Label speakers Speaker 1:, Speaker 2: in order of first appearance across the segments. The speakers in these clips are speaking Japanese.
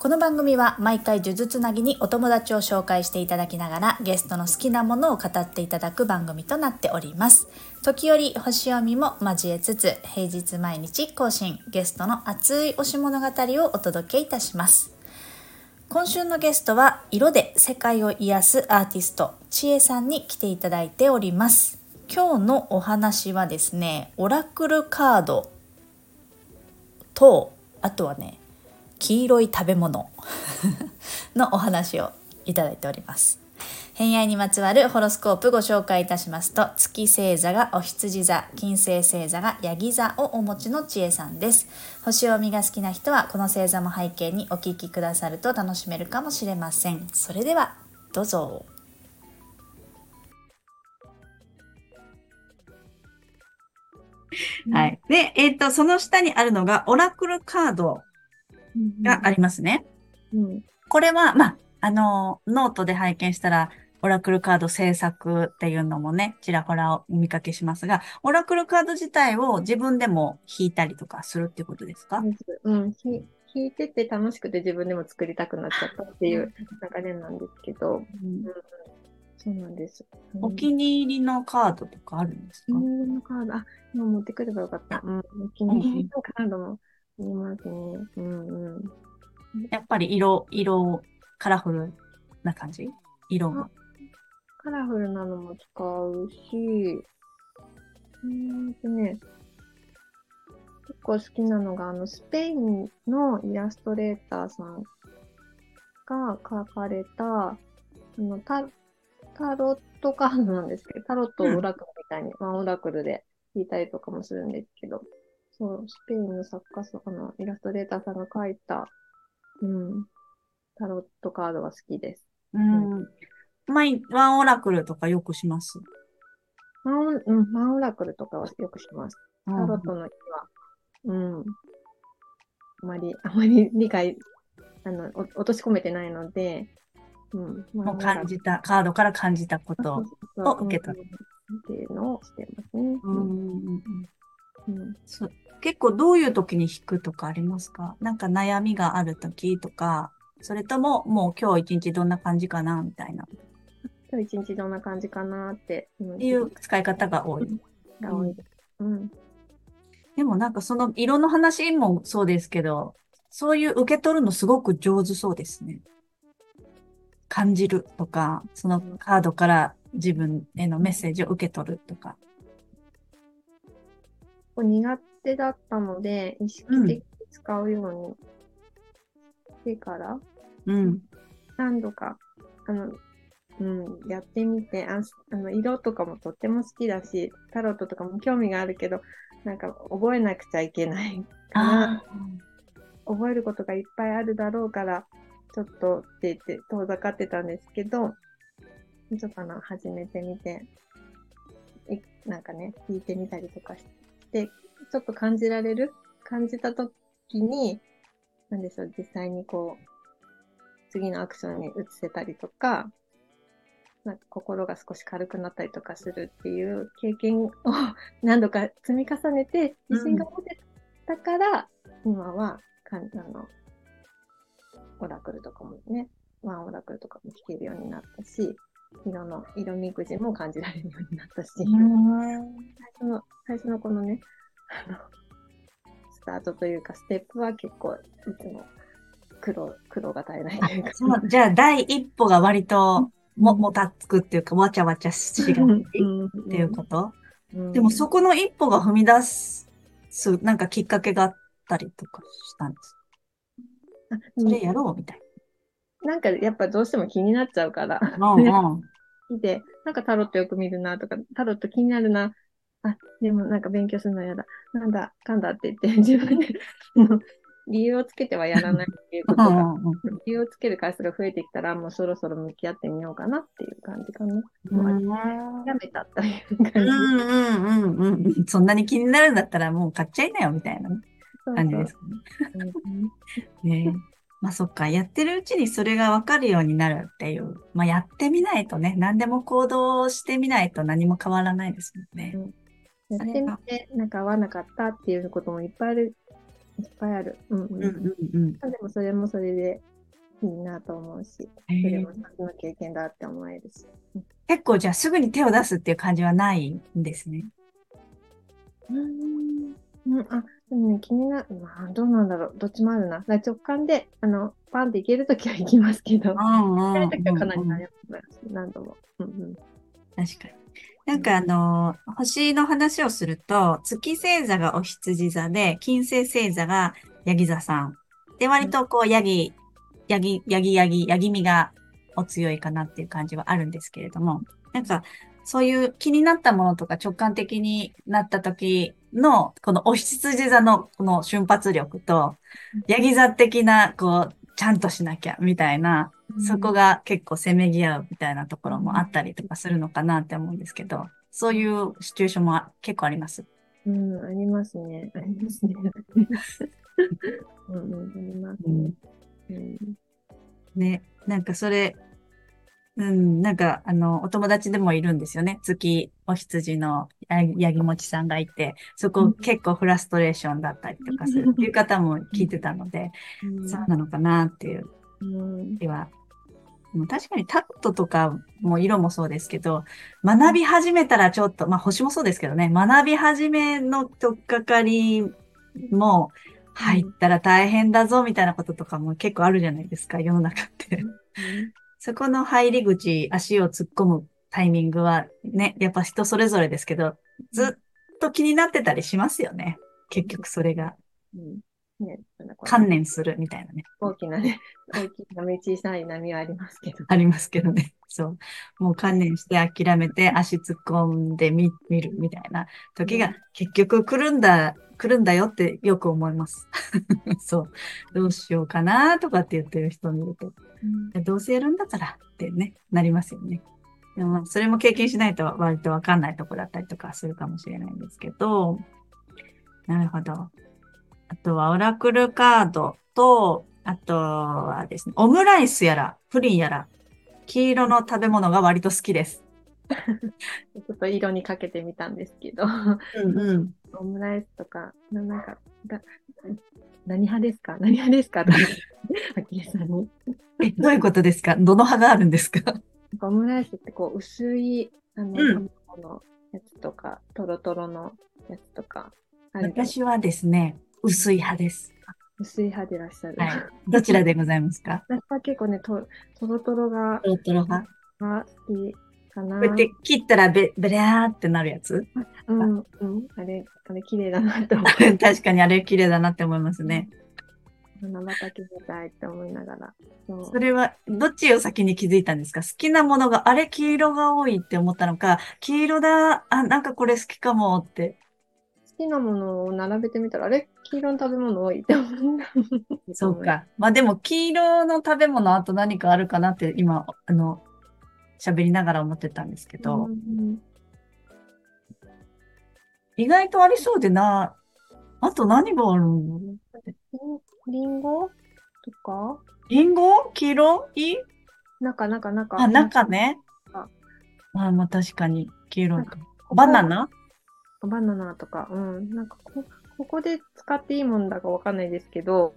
Speaker 1: この番組は毎回呪術つなぎにお友達を紹介していただきながらゲストの好きなものを語っていただく番組となっております。時折星読みも交えつつ平日毎日更新ゲストの熱い推し物語をお届けいたします。今週のゲストは色で世界を癒すアーティストちえさんに来ていただいております。今日のお話はですねオラクルカードとあとはね黄色い食べ物。のお話をいただいております。偏愛にまつわるホロスコープご紹介いたしますと月星座がお羊座金星星座がヤギ座をお持ちの知恵さんです。星読みが好きな人はこの星座も背景にお聞きくださると楽しめるかもしれません。それではどうぞ。
Speaker 2: はい。で、えっ、ー、と、その下にあるのが、オラクルカード。がありますね。うん、これは、まあ、あの、ノートで拝見したら、オラクルカード制作っていうのもね、ちらほらお見かけしますが、オラクルカード自体を自分でも引いたりとかするっていうことですか？
Speaker 3: うん、引いてて楽しくて自分でも作りたくなっちゃったっていう流れなんですけど、うん、そうなんです。
Speaker 2: お気に入りのカードとかあるんですか？
Speaker 3: お気に入りのカード、あ、今持ってくればよかった。うん、お気に入りのカードもありますね。うんうん。
Speaker 2: やっぱり色、色、カラフルな感じ？色が。
Speaker 3: カラフルなのも使うし、うんとね、結構好きなのが、あの、スペインのイラストレーターさんが描かれた、あの、タタロットカードなんですけど、タロットをオラクルみたいに、ワンオラクルで引いたりとかもするんですけど、そう、スペインの作家さん、あの、イラストレーターさんが描いた、うん、タロットカードが好きです。
Speaker 2: うん。毎、ワンオラクルとかよくします
Speaker 3: ワン、うん、ワンオラクルとかはよくします。タロットの日は、うん、あまり、あまり理解、あの、落とし込めてないので、
Speaker 2: うん、もう感じた、カードから感じたことを受け取る。
Speaker 3: っていうのをしてますね。うん
Speaker 2: 結構どういう時に弾くとかありますか？なんか悩みがある時とか、それとももう今日一日どんな感じかなみたいな。
Speaker 3: 今日一日どんな感じかなって。
Speaker 2: いう使い方が多い。
Speaker 3: が多いです。うん。
Speaker 2: でもなんかその色の話もそうですけど、そういう受け取るのすごく上手そうですね。感じるとか、そのカードから自分へのメッセージを受け取るとか。
Speaker 3: 苦手だったので、意識的に使うようにしてから、うん、何度か、あの、うん、やってみてあ、あの、色とかもとっても好きだし、タロットとかも興味があるけど、なんか覚えなくちゃいけないから、覚えることがいっぱいあるだろうから、ちょっとって言って遠ざかってたんですけど、ちょっとな、始めてみて、なんかね、聞いてみたりとかして、ちょっと感じられる？感じたときに、なんでしょう、実際にこう、次のアクションに移せたりとか、なんか心が少し軽くなったりとかするっていう経験を 何度か積み重ねて、自信が持てたから、今はかんあのオラクルとかもね、ワンオラクルとかも聞けるようになったし、色の、色みくじも感じられるようになったし、最初の、最初のこのね、スタートというか、ステップは結構、いつも苦労、苦労が絶えないというか。
Speaker 2: じゃあ、第一歩が割とも、もたつくっていうか、わちゃわちゃしがちっていうこと、でも、そこの一歩が踏み出す、なんかきっかけがあったりとかしたんですそれやろうみたい
Speaker 3: な。なんかやっぱどうしても気になっちゃうから。うんうん 見て、なんかタロットよく見るなとか、タロット気になるな。あ、でもなんか勉強するの嫌だ。なんだ、かんだって言って、自分で理由をつけてはやらないっていうことが、理由をつける回数が増えてきたら、もうそろそろ向き合ってみようかなっていう感じかな。やめたという感じ。うん
Speaker 2: うんうんうん。そんなに気になるんだったらもう買っちゃいなよみたいなね。感じ ですね。ねまあそっか、やってるうちにそれがわかるようになるっていう。まあやってみないとね、何でも行動してみないと何も変わらないですもんね。
Speaker 3: うん、やってみて、なんか合わなかったっていうこともいっぱいある。いっぱいある。うんうん。うんうんうん、でもそれもそれでいいなと思うし、それも一つの経験だって思えるし。
Speaker 2: 結構じゃあすぐに手を出すっていう感じはないんですね。
Speaker 3: うん。うん、あ、でもね、気になる。まあ、どうなんだろう。どっちもあるな。直感で、あの、パンっていけるときは行きますけど、行けるときはかなり悩む。何度も。うんうん。
Speaker 2: 確かに。なんかあの、星の話をすると、月星座がお羊座で、金星星座がヤギ座さん。で、割とこう、ヤギ、ヤギ、ヤギヤギ、ヤギ身がお強いかなっていう感じはあるんですけれども、なんか、そういう気になったものとか直感的になった時の、このお羊座のこの瞬発力と、ヤギ座的な、こう、ちゃんとしなきゃ、みたいな、そこが結構せめぎ合うみたいなところもあったりとかするのかなって思うんですけど、そういうシチュエーションも結構あります。
Speaker 3: うん、ありますね。ありますね。うん、うん、ありますね。うん、
Speaker 2: ね、なんかそれ、うん、なんか、あの、お友達でもいるんですよね。月お羊のヤギもちさんがいて、そこ結構フラストレーションだったりとかするっていう方も聞いてたので、うん、そうなのかなっていう気は。うん、確かにタットとかも色もそうですけど、学び始めたらちょっと、まあ星もそうですけどね、学び始めのとっかかりも入ったら大変だぞみたいなこととかも結構あるじゃないですか、世の中って。そこの入り口、足を突っ込むタイミングはね、やっぱ人それぞれですけど、ずっと気になってたりしますよね。結局それが。うんね、観念するみたいなね。
Speaker 3: 大きなね、大きな波、小さい波はありますけど。
Speaker 2: ありますけどね。そう。もう観念して諦めて足突っ込んでみ、見るみたいな時が結局来るんだ、来るんだよってよく思います。そう。どうしようかなとかって言ってる人を見ると、うん、どうせやるんだからってね、なりますよね。でもそれも経験しないと割とわかんないとこだったりとかするかもしれないんですけど、なるほど。あとはオラクルカードと、あとはですね、オムライスやら、プリンやら、黄色の食べ物が割と好きです。
Speaker 3: ちょっと色にかけてみたんですけど、うんうん、オムライスとか、なんか、何派ですか？何派ですか？あきさんに。
Speaker 2: え、どういうことですか？どの派があるんですか？
Speaker 3: オムライスってこう、薄い、あの、うん、卵のやつとか、とろとろのやつとか。
Speaker 2: 私はですね、薄い派です。
Speaker 3: 薄い派でいらっしゃる。
Speaker 2: はい。どちらでございますか？
Speaker 3: 私は結構ね、ととろとろが、
Speaker 2: とろとろ派
Speaker 3: が好きかな。
Speaker 2: こうやって切ったらべ、べりゃーってなるやつ？
Speaker 3: うん、うん。あれ、あれ綺麗だなって思う。
Speaker 2: 確かにあれ綺麗だなって思いますね。
Speaker 3: 花畑みたいって思いながら。
Speaker 2: そそれは、どっちを先に気づいたんですか？好きなものが、あれ黄色が多いって思ったのか、黄色だ、あ、なんかこれ好きかもって。
Speaker 3: 好きなものを並べてみたら、あれ？黄色の食べ物多いって思った。
Speaker 2: そうか。まあでも、黄色の食べ物あと何かあるかなって今、あの、喋りながら思ってたんですけど、うん、意外とありそうでな、あと何があるの？
Speaker 3: リンゴ？とか？
Speaker 2: リンゴ？黄色？い
Speaker 3: 中、中、中。
Speaker 2: あ、中ね。あ、あまあ確かに黄色。いか。バナナ？
Speaker 3: バナナとか、うん。なんかこ、ここで使っていいもんだかわかんないですけど、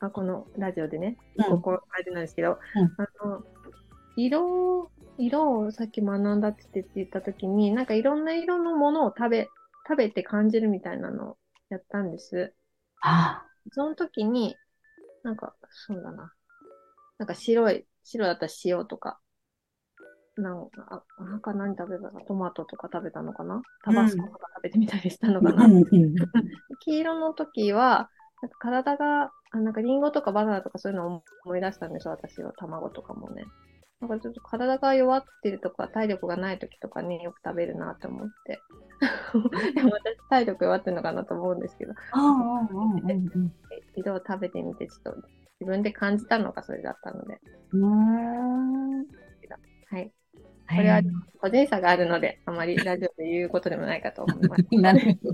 Speaker 3: あこのラジオでね、うん、ここあれなんですけど、うん、あの、色、色をさっき学んだって言ったときに、なんかいろんな色のものを食べ、食べて感じるみたいなのをやったんです。
Speaker 2: ああ
Speaker 3: その時に、なんか、そうだな。なんか白い、白だったら塩とか、なんか、なんか何食べたかトマトとか食べたのかな？タバスコとか食べてみたりしたのかな、うん、黄色の時は、なんか体が、あなんかリンゴとかバナナとかそういうのを思い出したんですよ、私は。卵とかもね。なんかちょっと体が弱ってるとか、体力がない時とかによく食べるなと思って。でも私、体力弱ってるのかなと思うんですけど。色を食べてみて、ちょっと自分で感じたのがそれだったので。はい。これは個人差があるので、あまりラジオで言うことでもないかと思います。なるほ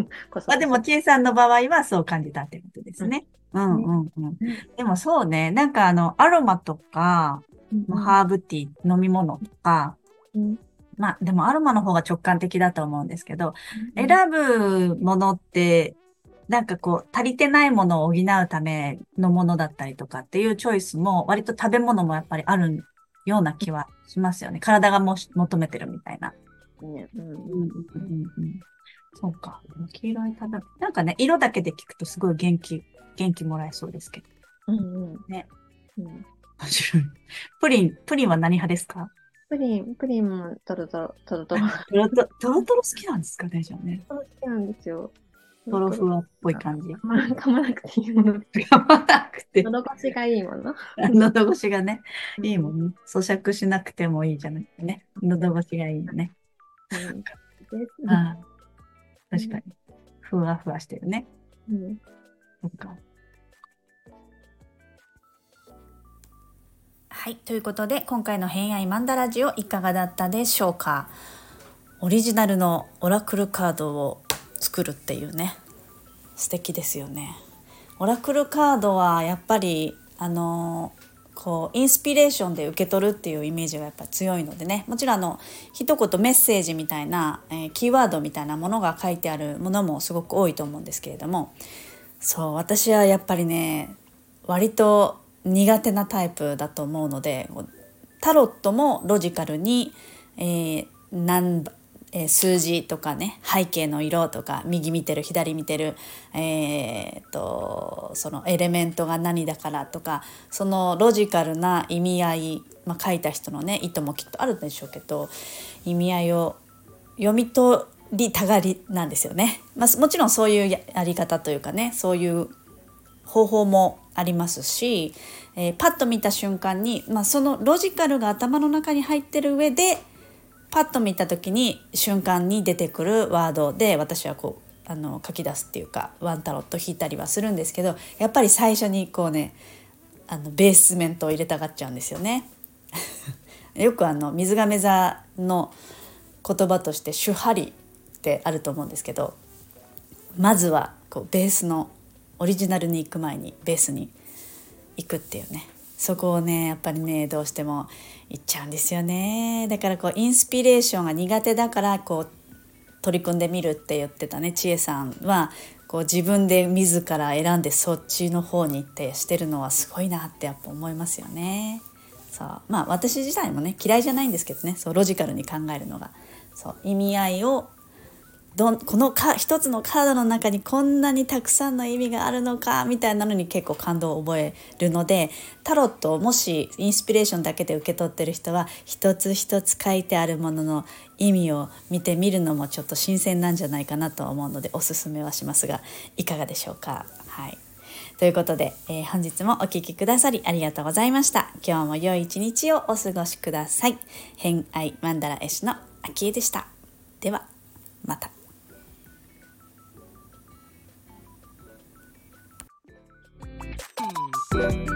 Speaker 3: ど。まあでも、T さんの場合はそう感じたってことですね。うんうんうん。でもそうね、なんかあの、アロマとか、ハーブティー、飲み物とか、まあでもアロマの方が直感的だと思うんですけど、選ぶものって、なんかこう、足りてないものを補うためのものだったりとかっていうチョイスも、割と食べ物もやっぱりあるような気はしますよね。体がも求めてるみたいな。ね、うんうんうんうん。そうか。黄色い食べ、なんかね、色だけで聞くとすごい元気、元気もらえそうですけど。うんうん。ね。うん。面白い。プリン、プリンは何派ですか？
Speaker 4: プリン、プリンもトロトロ、トロトロ。
Speaker 3: トロトロ、トロトロ好きなんですか？ね、じゃあね。
Speaker 4: トロ好きなんですよ。
Speaker 3: トロフワっぽい感じ。
Speaker 4: 噛まなくていいもの。
Speaker 3: 噛まなくて。
Speaker 4: 喉越しがいいもの？
Speaker 3: 喉越しがね、いいもんね。咀嚼しなくてもいいじゃなくてね。喉越しがいいのね。うん、あ確かに。ふわふわしてるね。うん。そっか。
Speaker 2: はい。ということで、今回の偏愛マンダラジオいかがだったでしょうか？オリジナルのオラクルカードを作るっていうね。素敵ですよね。オラクルカードはやっぱりあのこうインスピレーションで受け取るっていうイメージがやっぱ強いのでね。もちろんあの一言メッセージみたいな、えー、キーワードみたいなものが書いてあるものもすごく多いと思うんですけれども。そう私はやっぱりね割と苦手なタイプだと思うのでタロットもロジカルに、えー、何え数字とかね背景の色とか右見てる左見てる、えー、とそのエレメントが何だからとかそのロジカルな意味合い、まあ、書いた人のね意図もきっとあるんでしょうけど意味合いを読み取りたがりなんですよね。まあ、もちろんそういうやり方というかねそういう方法もありますし、えー、パッと見た瞬間に、まあ、そのロジカルが頭の中に入ってる上でパッと見た時に瞬間に出てくるワードで私はこうあの書き出すっていうかワンタロット引いたりはするんですけどやっぱり最初にこうねあのベースメントを入れたがっちゃうんですよね。よくあの水亀座の言葉として「主張り」ってあると思うんですけどまずはこうベースのオリジナルに行く前にベースに行くっていうねそこをねやっぱりねどうしてもいっちゃうんですよね。だからこうインスピレーションが苦手だからこう取り組んでみるって言ってたね千恵さんはこう自分で自ら選んでそっちの方に行ってしてるのはすごいなってやっぱ思いますよね。そう。まあ私自体もね嫌いじゃないんですけどね。そうロジカルに考えるのが。そう意味合いをどんこのか一つのカードの中にこんなにたくさんの意味があるのかみたいなのに結構感動を覚えるのでタロットをもしインスピレーションだけで受け取ってる人は一つ一つ書いてあるものの意味を見てみるのもちょっと新鮮なんじゃないかなと思うのでおすすめはしますがいかがでしょうか？はいということで、えー、本日もお聴きくださりありがとうございました。今日も良い一日をお過ごしください。偏愛マンダラ絵師のあきえでした。では、また。Bye.